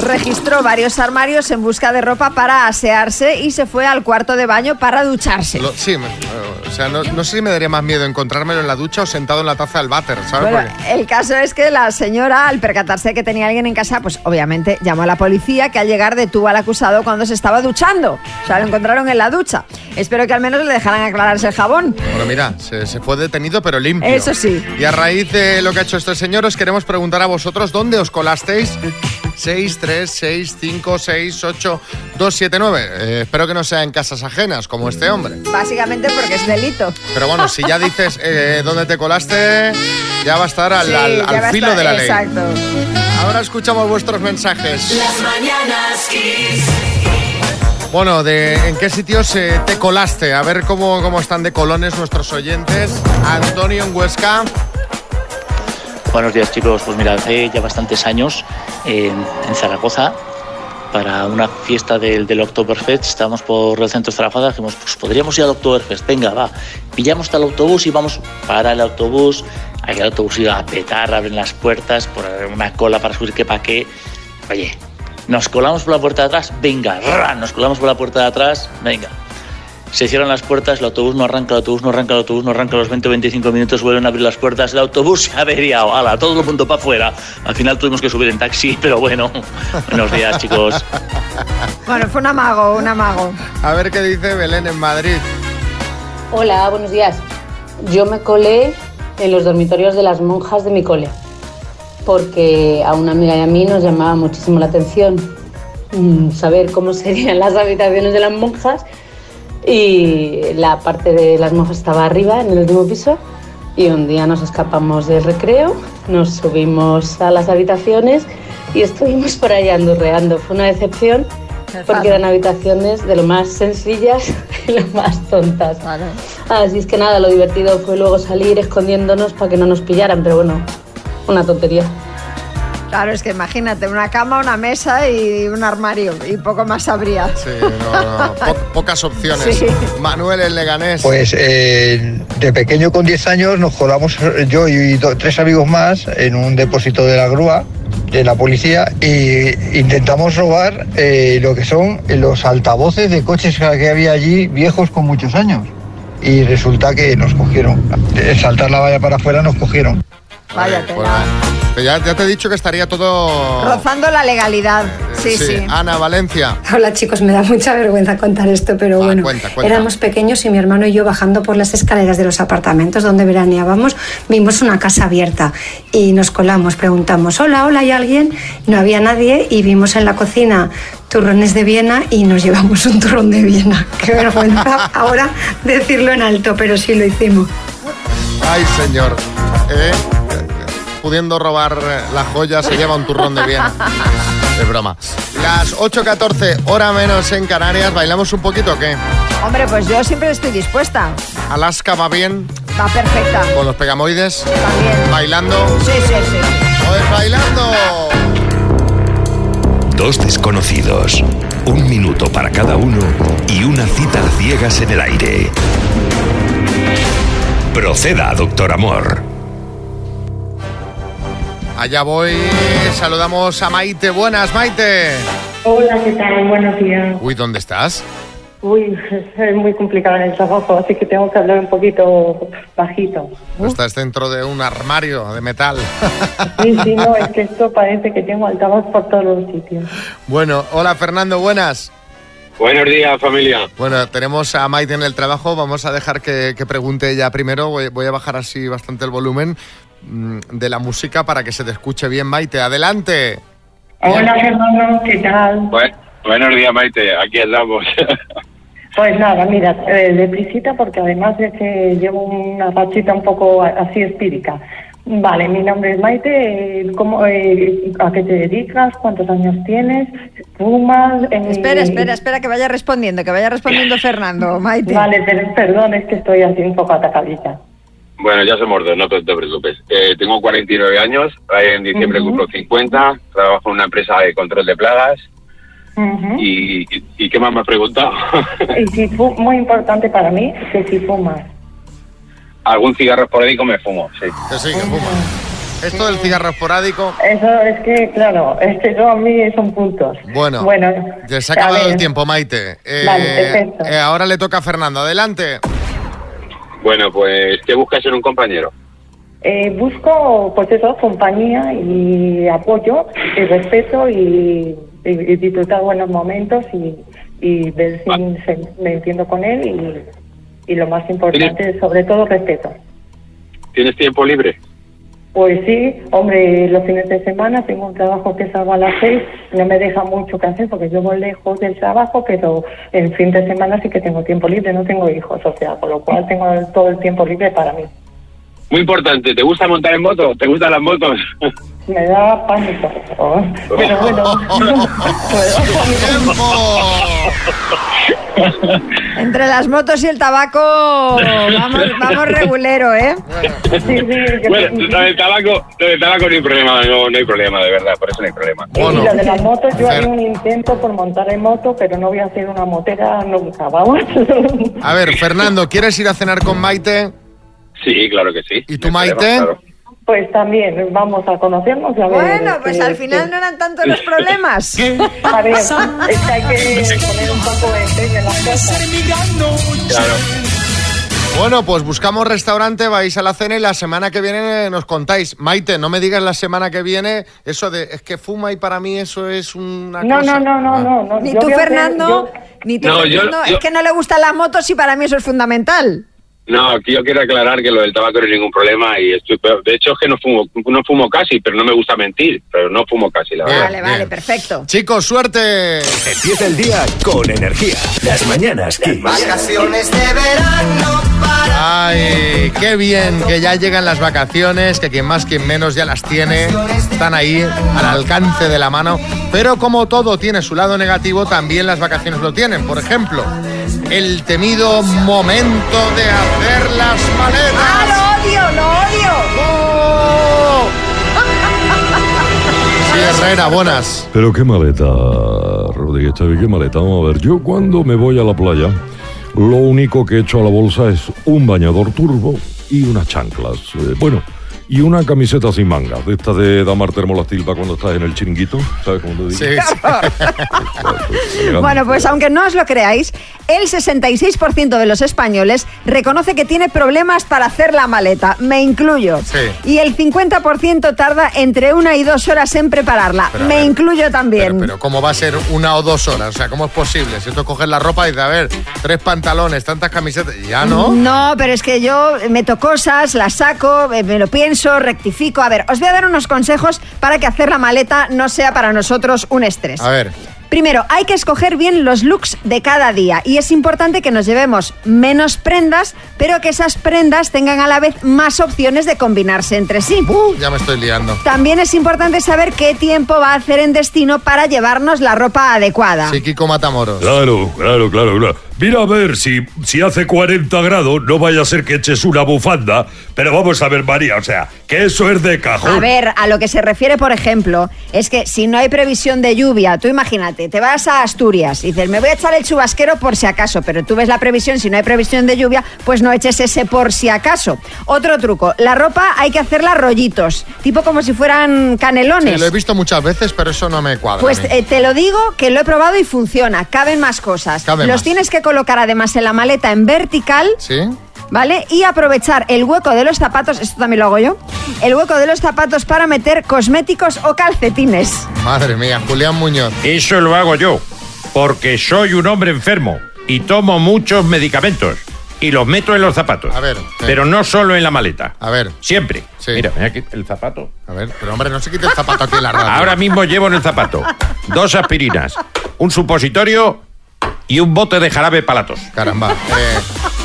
registró varios armarios en busca de ropa para asearse y se fue al cuarto de baño para ducharse. Lo- sí, me- o sea, no, no sé si me daría más miedo encontrármelo en la ducha o sentado en la taza del váter, ¿sabes? Bueno, el caso es que la señora, al percatarse de que tenía alguien en casa, pues obviamente llamó a la policía que al llegar detuvo al acusado cuando se estaba duchando. O sea, lo encontraron en la ducha. Espero que al menos le dejaran aclararse el jabón. Bueno, mira, se, se fue detenido pero limpio. Eso sí. Y a raíz de lo que ha hecho este señor, os queremos preguntar a vosotros dónde os colasteis. 6, 3, 6, 5, 6, 8, 2, 7, 9. Eh, espero que no sea en casas ajenas, como este hombre. Básicamente porque es delito. Pero bueno, si ya dices eh, dónde te colaste, ya va a estar al, Sí, filo estar- de la ley. Exacto. Ahora escuchamos vuestros mensajes. Las mañanas. Bueno, de ¿en qué sitios eh, te colaste? A ver cómo, cómo están de colones nuestros oyentes. Antonio en Huesca. Buenos días chicos, pues mira, hace ya bastantes años en, Zaragoza, para una fiesta del, del Oktoberfest, estábamos por el centro de Zaragoza, dijimos, pues podríamos ir al Oktoberfest, venga, va, pillamos tal autobús y vamos para el autobús, ahí el autobús iba a petar, abren las puertas, por una cola para subir que pa' qué, oye, nos colamos por la puerta de atrás, venga, ra, nos colamos por la puerta de atrás, venga. Se cierran las puertas, el autobús no arranca, el autobús no arranca, el autobús no arranca, los 20 o 25 minutos vuelven a abrir las puertas, el autobús se ha averiado, ala, todo el mundo para afuera. Al final tuvimos que subir en taxi, pero bueno, buenos días chicos. Bueno, fue un amago, un amago. A ver qué dice Belén en Madrid. Hola, buenos días. Yo me colé en los dormitorios de las monjas de mi cole, porque a una amiga y a mí nos llamaba muchísimo la atención mm, saber cómo serían las habitaciones de las monjas y la parte de las monjas estaba arriba, en el último piso, y un día nos escapamos del recreo, nos subimos a las habitaciones y estuvimos por allá andurreando. Fue una decepción porque eran habitaciones de lo más sencillas y lo más tontas. Así es que nada, lo divertido fue luego salir escondiéndonos para que no nos pillaran, pero bueno, una tontería. Claro, es que imagínate, una cama, una mesa y un armario y poco más habría. Sí, no, no, po- pocas opciones. Sí. Manuel en Leganés. Pues eh, de pequeño con 10 años nos colamos yo y tres amigos más en un depósito de la grúa de la policía y intentamos robar eh, lo que son los altavoces de coches que había allí viejos con muchos años. Y resulta que nos cogieron. De saltar la valla para afuera nos cogieron. Vaya. Pero ya, ya te he dicho que estaría todo... Rozando la legalidad. Sí, sí. Ana, Valencia. Hola chicos, me da mucha vergüenza contar esto, pero bueno, cuenta, cuenta. éramos pequeños y mi hermano y yo bajando por las escaleras de los apartamentos donde veraneábamos, vimos una casa abierta y nos colamos, preguntamos, hola, hola, ¿hay alguien? No había nadie y vimos en la cocina turrones de Viena y nos llevamos un turrón de Viena. Qué vergüenza ahora decirlo en alto, pero sí lo hicimos. Ay, señor. ¿Eh? Pudiendo robar la joya se lleva un turrón de Viena. Es broma. Las 8.14, hora menos en Canarias. ¿Bailamos un poquito o qué? Hombre, pues yo siempre estoy dispuesta. Alaska va bien Va perfecta. con los pegamoides. También. Bailando. Sí, sí, sí. Pues bailando. Dos desconocidos, un minuto para cada uno y una cita a ciegas en el aire. Proceda, doctor Amor. Allá voy. Saludamos a Maite. Buenas, Maite. Hola, ¿qué tal? Buenos días. Uy, ¿dónde estás? Uy, es muy complicado en el trabajo, así que tengo que hablar un poquito bajito. Estás dentro de un armario de metal. Sí, sí, no, es que esto parece que tengo altavoz por todos los sitios. Bueno, hola Fernando, buenas. Buenos días, familia. Bueno, tenemos a Maite en el trabajo. Vamos a dejar que, que pregunte ella primero. Voy, voy a bajar así bastante el volumen de la música para que se te escuche bien, Maite. Adelante. Hola, Fernando, ¿qué tal? Bu- buenos días, Maite. Aquí andamos. Pues nada, mira, eh, deprisita porque además es que llevo una rachita un poco así espírica. Vale, mi nombre es Maite, eh, ¿cómo, eh, ¿a qué te dedicas? ¿Cuántos años tienes? ¿Fumas? Eh, Espera, espera, espera, que vaya respondiendo, que vaya respondiendo Fernando, Maite. Vale, per- perdón, es que estoy así un poco atacadita. Bueno, ya somos dos, no te, te preocupes. Eh, tengo 49 años, en diciembre Ujú. cumplo 50, trabajo en una empresa de control de plagas. Ujú. y, y- y qué más me has preguntado? Y si muy importante para mí, que si fumas. Algún cigarro esporádico me fumo, sí. Que sí, que fuma. Esto del cigarro esporádico. Eso es que, claro, es que eso a mí son puntos. Bueno, Bueno, ya se ha acabado el tiempo, Maite. Eh, Vale, perfecto. eh, ahora le toca a Fernando. Adelante. Bueno, pues, ¿qué buscas en un compañero? Eh, busco, pues eso, compañía y apoyo y respeto y, y- y disfrutar buenos momentos y, y ver si se- me entiendo con él y, y lo más importante, sobre todo, respeto. ¿Tienes tiempo libre? Pues sí, hombre, los fines de semana tengo un trabajo que salgo a las seis, no me deja mucho que hacer porque yo voy lejos del trabajo, pero el fin de semana sí que tengo tiempo libre, no tengo hijos, o sea, con lo cual tengo todo el tiempo libre para mí. Muy importante, ¿te gusta montar en moto? ¿Te gustan las motos? Me da pánico, oh, pero bueno. Entre las motos y el tabaco, vamos, vamos regulero, ¿eh? Bueno, lo del tabaco, lo del tabaco no hay problema, no, no hay problema, de verdad, por eso no hay problema. Y lo de las motos, yo haré un intento por montar en moto, pero no voy a hacer una motera nunca, vamos. A ver, Fernando, ¿quieres ir a cenar con Maite? Sí, claro que sí. ¿Y tú, Maite? claro. Pues también vamos a conocernos y a ver. Bueno, pues qué- al final qué- no eran tanto los problemas. A ver, es que hay que poner un poco de empeño en las cosas. Claro. Bueno, pues buscamos restaurante, vais a la cena y la semana que viene nos contáis. Maite, no me digas la semana que viene eso de es que fuma y para mí eso es una No, cosa. no, no, no, no, no. Ni tú, hacer- Fernando, yo- ni tú, No, yo- Fernando, yo- es que no le gustan las motos y para mí eso es fundamental. No, aquí yo quiero aclarar que lo del tabaco no es ningún problema y estoy, de hecho es que no fumo, no fumo casi, pero no me gusta mentir, pero no fumo casi, la verdad. Vale, vale, perfecto. Chicos, suerte. Empieza el día con energía. Las mañanas Kiss. Vacaciones de verano Ay, qué bien que ya llegan las vacaciones, que quien más, quien menos ya las tiene, están ahí al alcance de la mano. Pero como todo tiene su lado negativo, también las vacaciones lo tienen. Por ejemplo, el temido momento de hacer las maletas. ¡Ah, lo odio, lo odio! Sí, Herrera, buenas. Pero qué maleta, Rodríguez Chavi, qué maleta. Vamos a ver, yo cuando me voy a la playa, lo único que echo a la bolsa es un bañador turbo y unas chanclas. Eh, bueno, y una camiseta sin mangas, de esta de Damar Termolastil para cuando estás en el chiringuito, ¿sabes cómo te digo? Sí, Bueno, pues aunque no os lo creáis, el 66% de los españoles reconoce que tiene problemas para hacer la maleta, me incluyo. Sí. Y el 50% tarda entre una y dos horas en prepararla, Pero a me ver, incluyo también. Pero ¿cómo va a ser una o dos horas? O sea, ¿cómo es posible? Si tú coges la ropa y dices, a ver, tres pantalones, tantas camisetas, ya no. No, pero es que yo meto cosas, las saco, eh, me lo pienso, rectifico. A ver, os voy a dar unos consejos para que hacer la maleta no sea para nosotros un estrés. A ver. Primero, hay que escoger bien los looks de cada día y es importante que nos llevemos menos prendas, pero que esas prendas tengan a la vez más opciones de combinarse entre sí. Ya me estoy liando. También es importante saber qué tiempo va a hacer en destino para llevarnos la ropa adecuada. Sí, Kiko Matamoros. Claro, claro, claro, claro. Mira a ver, si, si hace 40 grados, no vaya a ser que eches una bufanda, pero vamos a ver, María, o sea, que eso es de cajón. A ver, a lo que se refiere, por ejemplo, es que si no hay previsión de lluvia, tú imagínate, te vas a Asturias y dices, me voy a echar el chubasquero por si acaso, pero tú ves la previsión, si no hay previsión de lluvia, pues no eches ese por si acaso. Otro truco, la ropa hay que hacerla rollitos, tipo como si fueran canelones. Sí, lo he visto muchas veces, pero eso no me cuadra. Pues eh, te lo digo que lo he probado y funciona, caben más cosas. Caben Los más. tienes que colocar además en la maleta en vertical. ¿Sí? ¿Vale? Y aprovechar el hueco de los zapatos, esto también lo hago yo, el hueco de los zapatos para meter cosméticos o calcetines. Madre mía, Julián Muñoz. Eso lo hago yo, porque soy un hombre enfermo y tomo muchos medicamentos y los meto en los zapatos. A ver. Pero no solo en la maleta. A ver. Siempre. Sí. Mira, mira aquí el zapato. A ver, pero hombre, no se quite el zapato aquí en la radio. Ahora mismo llevo en el zapato dos aspirinas, un supositorio y un bote de jarabe palatos. Caramba. eh,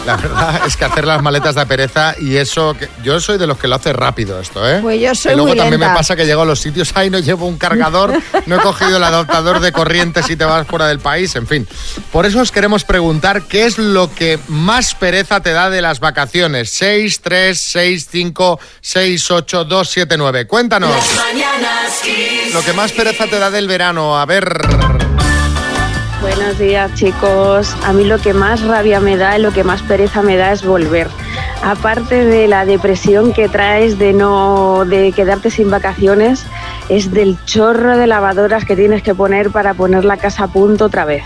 la verdad es que hacer las maletas da pereza y eso. que- yo soy de los que lo hace rápido esto, ¿eh? Pues yo soy Y luego muy también lenta. me pasa que llego a los sitios, ay, no llevo un cargador, no he cogido el adaptador de corriente si te vas fuera del país, en fin. Por eso os queremos preguntar qué es lo que más pereza te da de las vacaciones. 6, 3, 6, 5, 6, 8, 2, 7, 9. Cuéntanos. Lo que más pereza te da del verano. A ver. Buenos días chicos. A mí lo que más rabia me da y lo que más pereza me da es volver. Aparte de la depresión que traes de no de quedarte sin vacaciones, es del chorro de lavadoras que tienes que poner para poner la casa a punto otra vez.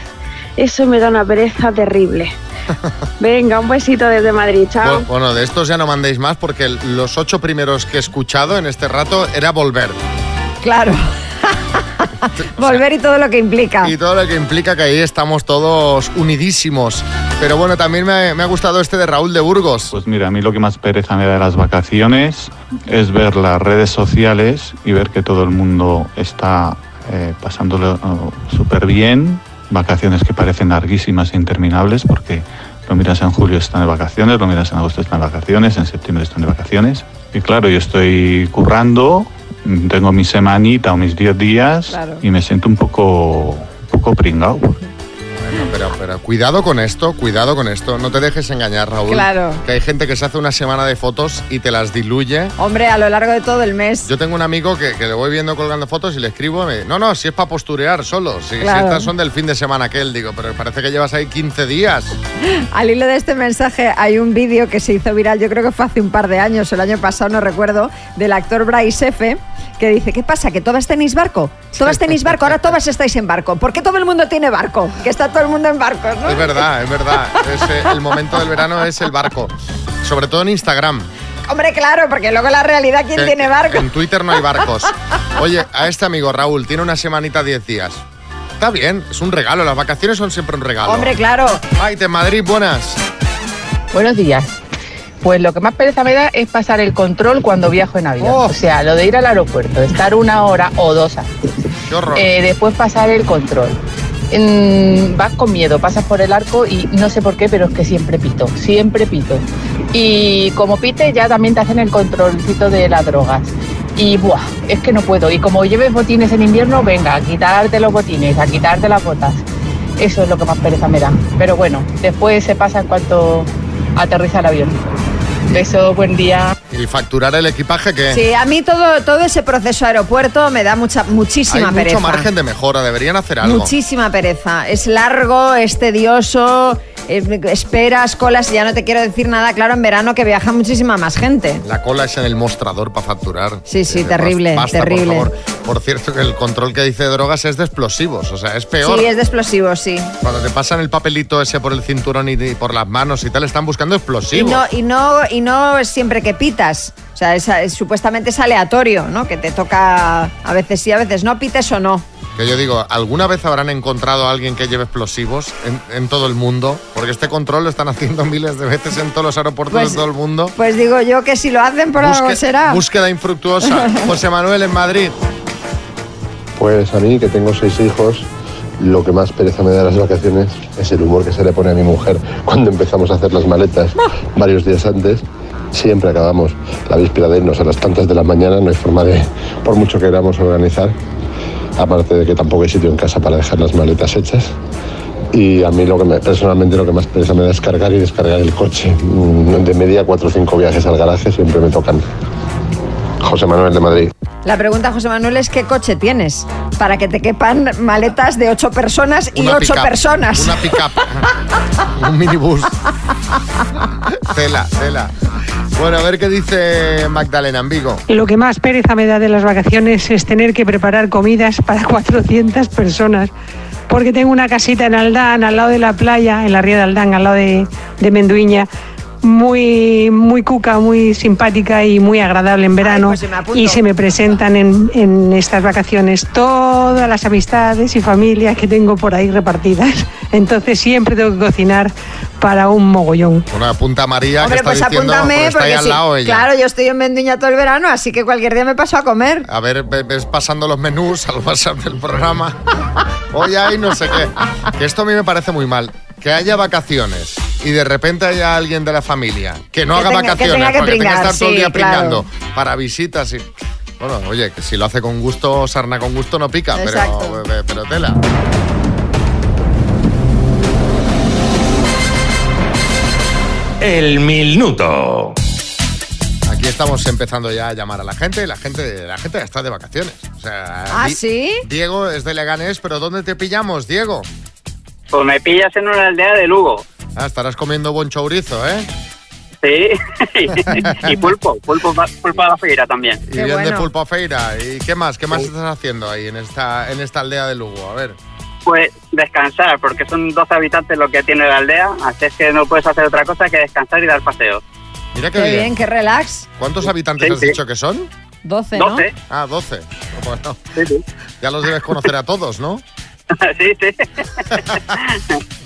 Eso me da una pereza terrible. Venga, un besito desde Madrid, chao. Bu- Bueno, de estos ya no mandéis más porque los ocho primeros que he escuchado en este rato era volver. Claro. Volver y todo lo que implica. Y todo lo que implica que ahí estamos todos unidísimos. Pero bueno, también me, me ha gustado este de Raúl de Burgos. Pues mira, a mí lo que más pereza me da de las vacaciones es ver las redes sociales y ver que todo el mundo está eh, pasándolo oh, súper bien. Vacaciones que parecen larguísimas e interminables porque lo miras en julio están de vacaciones, lo miras en agosto están de vacaciones, en septiembre están de vacaciones. Y claro, yo estoy currando, tengo mi semanita o mis 10 días Claro. y me siento un poco, un poco pringado. Bueno, pero, pero cuidado con esto, cuidado con esto. No te dejes engañar, Raúl. Claro. Que hay gente que se hace una semana de fotos y te las diluye. Hombre, a lo largo de todo el mes. Yo tengo un amigo que, que le voy viendo colgando fotos y le escribo, me- no, no, si es para posturear solo, si, estas son del fin de semana aquel, digo, pero parece que llevas ahí 15 días. Al hilo de este mensaje hay un vídeo que se hizo viral, yo creo que fue hace un par de años, el año pasado, no recuerdo, del actor Bryce F., que dice, ¿qué pasa? ¿Que todas tenéis barco? Todas tenéis barco, ahora todas estáis en barco. ¿Por qué todo el mundo tiene barco? Que está todo el mundo en barcos, ¿no? Es verdad, es verdad. Es, eh, el momento del verano es el barco. Sobre todo en Instagram. Hombre, claro, porque luego la realidad, ¿quién tiene barco? En Twitter no hay barcos. Oye, a este amigo Raúl tiene una semanita 10 días. Está bien, es un regalo. Las vacaciones son siempre un regalo. Hombre, claro. Maite, Madrid, buenas. Buenos días. Pues lo que más pereza me da es pasar el control cuando viajo en avión. O sea, lo de ir al aeropuerto, estar una hora o dos antes. Eh, después pasar el control. Mm, vas con miedo, pasas por el arco y no sé por qué, pero es que siempre pito, siempre pito. Y como pite ya también te hacen el controlcito de las drogas. Y buah, es que no puedo. Y como lleves botines en invierno, venga, a quitarte los botines, a quitarte las botas. Eso es lo que más pereza me da. Pero bueno, después se pasa en cuanto aterriza el avión. Beso, buen día. ¿Y facturar el equipaje qué? Sí, a mí todo, todo ese proceso aeropuerto me da mucha, muchísima Hay pereza. mucho margen de mejora, deberían hacer algo. Muchísima pereza. Es largo, es tedioso, eh, esperas, colas, y ya no te quiero decir nada, claro, en verano que viaja muchísima más gente. La cola es en el mostrador para facturar. Sí, sí, Eh, terrible, basta, terrible. Por, favor. por cierto, que el control que dice drogas es de explosivos, o sea, es peor. Sí, es de explosivos, sí. Cuando te pasan el papelito ese por el cinturón y, y por las manos y tal, están buscando Y explosivos. no, y, no, y no siempre que pitas. O sea, es, es- supuestamente es aleatorio, ¿no? Que te toca a veces sí, a veces no, pites o no. Que yo digo, ¿alguna vez habrán encontrado a alguien que lleve explosivos en, en todo el mundo? Porque este control lo están haciendo miles de veces en todos los aeropuertos Pues- de todo el mundo. Pues digo yo que si lo hacen por algo Busque- será. Búsqueda infructuosa. José Manuel en Madrid. Pues a mí, que tengo seis hijos, lo que más pereza me da las vacaciones es el humor que se le pone a mi mujer cuando empezamos a hacer las maletas varios días antes. Siempre acabamos la víspera de irnos a las tantas de la mañana, no hay forma de, por mucho que queramos organizar, aparte de que tampoco hay sitio en casa para dejar las maletas hechas. Y a mí lo que me, personalmente lo que más pereza me da es cargar y descargar el coche. Mm, De media cuatro o cinco viajes al garaje siempre me tocan. José Manuel de Madrid. La pregunta, José Manuel, es ¿qué coche tienes? Para que te quepan maletas de ocho personas y Una ocho personas. Una pick-up. Un minibús. tela, tela. Bueno, a ver qué dice Magdalena en Vigo. Lo que más pereza me da de las vacaciones es tener que preparar comidas para 400 personas. Porque tengo una casita en Aldán, al lado de la playa, en la ría de Aldán, al lado de, de Menduiña, muy, muy cuca, muy simpática y muy agradable en verano. pues se y se me presentan en, en estas vacaciones todas las amistades y familias que tengo por ahí repartidas. Entonces siempre tengo que cocinar para un mogollón. Una punta María Hombre, que está pues diciendo apúntame, porque está ahí porque al sí. lado ella. Claro, yo estoy en Menduña todo el verano, así que cualquier día me paso a comer. A ver, ve- ves pasando los menús al WhatsApp del programa. Hoy hay no sé qué. Que esto a mí me parece muy mal. Que haya vacaciones y de repente haya alguien de la familia que no Que haga tenga- que vacaciones tenga que porque tenga que pringar, estar todo el día claro. pringando para visitas y... Bueno, oye, que si lo hace con gusto, sarna con gusto no pica, pero, Exacto. pero, pero tela. El minuto. Aquí estamos empezando ya a llamar a la gente. La gente, la gente ya está de vacaciones. O sea, ¿Ah, Di- sí? Diego es de Leganés, pero ¿dónde te pillamos, Diego? Pues me pillas en una aldea de Lugo. Ah, estarás comiendo buen chourizo, ¿eh? Sí. y pulpo, pulpo, pulpo a la feira también. Y bien de pulpo a feira. ¿Y qué más? ¿Qué más estás haciendo ahí en esta, en esta aldea de Lugo? A ver. Pues descansar, porque son 12 habitantes lo que tiene la aldea, así es que no puedes hacer otra cosa que descansar y dar paseos. Mira qué, Qué bien. bien, qué relax. ¿Cuántos habitantes Sí, has sí. dicho que son? 12, ¿no? 12. Ah, 12. Bueno, ya los debes conocer a todos, ¿no? sí, sí.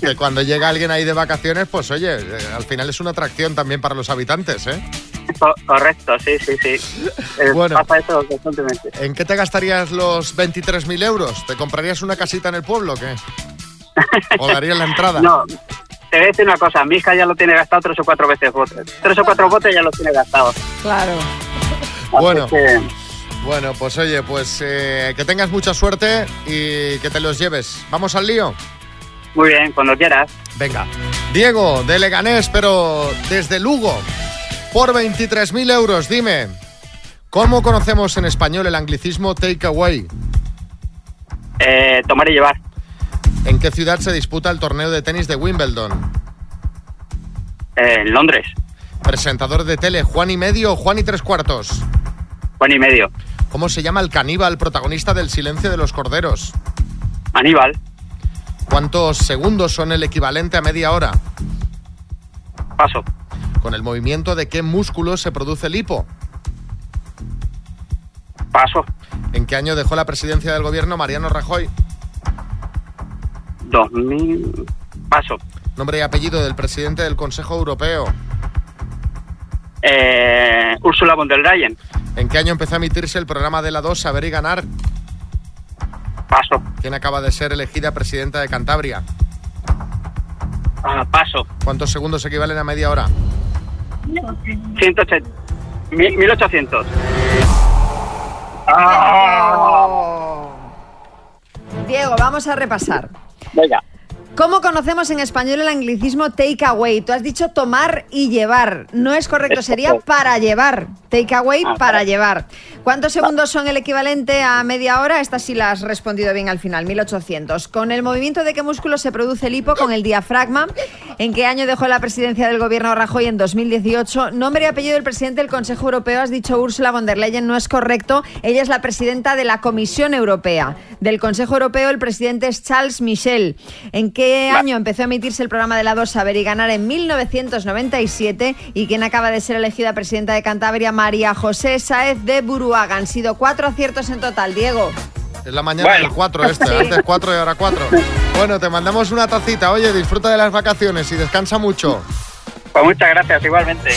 Que cuando llega alguien ahí de vacaciones, pues oye, al final es una atracción también para los habitantes, ¿eh? Co- correcto, sí, sí, sí. Eh, Bueno. Pasa eso constantemente. ¿En qué te gastarías los 23.000 euros? ¿Te comprarías una casita en el pueblo o qué? ¿O darías la entrada? No, te voy a decir una cosa, mi hija ya lo tiene gastado tres o cuatro veces botes. Tres o cuatro botes ya lo tiene gastado. Claro. Bueno. que- Bueno, pues oye, pues eh, que tengas mucha suerte y que te los lleves. ¿Vamos al lío? Muy bien, cuando quieras. Venga. Diego, de Leganés, pero desde Lugo, por 23.000 euros, dime, ¿cómo conocemos en español el anglicismo takeaway? Eh, tomar y llevar. ¿En qué ciudad se disputa el torneo de tenis de Wimbledon? Eh, en Londres. Presentador de tele, Juan y medio o Juan y tres cuartos. Juan y medio. ¿Cómo se llama el caníbal protagonista del silencio de los corderos? Aníbal. ¿Cuántos segundos son el equivalente a media hora? Paso. ¿Con el movimiento de qué músculo se produce el hipo? Paso. ¿En qué año dejó la presidencia del gobierno Mariano Rajoy? 2000. Paso. Nombre y apellido del presidente del Consejo Europeo. Eh, Úrsula von der Leyen. ¿En qué año empezó a emitirse el programa de la 2 Saber y Ganar? Paso. ¿Quién acaba de ser elegida presidenta de Cantabria? Ah, paso. ¿Cuántos segundos equivalen a media hora? 180. Mil- 1800. Diego, vamos a repasar. Venga. ¿Cómo conocemos en español el anglicismo take away? Tú has dicho tomar y llevar. No es correcto, sería para llevar. Take away Ah, para llevar. ¿Cuántos segundos son el equivalente a media hora? Esta sí la has respondido bien al final, 1800. ¿Con el movimiento de qué músculo se produce el hipo? Con el diafragma. ¿En qué año dejó la presidencia del gobierno Rajoy? En 2018. Nombre y apellido del presidente del Consejo Europeo. Has dicho Ursula von der Leyen. No es correcto. Ella es la presidenta de la Comisión Europea. Del Consejo Europeo el presidente es Charles Michel. ¿En qué año empezó a emitirse el programa de la 2 Saber y Ganar? En 1997. ¿Y quién acaba de ser elegida presidenta de Cantabria? María José Sáez de Buruaga. Han sido cuatro aciertos en total, Diego. Es la mañana Bueno. del 4 este, Sí. antes 4 y ahora 4. Bueno, te mandamos una tacita. Oye, disfruta de las vacaciones y descansa mucho. Pues muchas gracias, igualmente.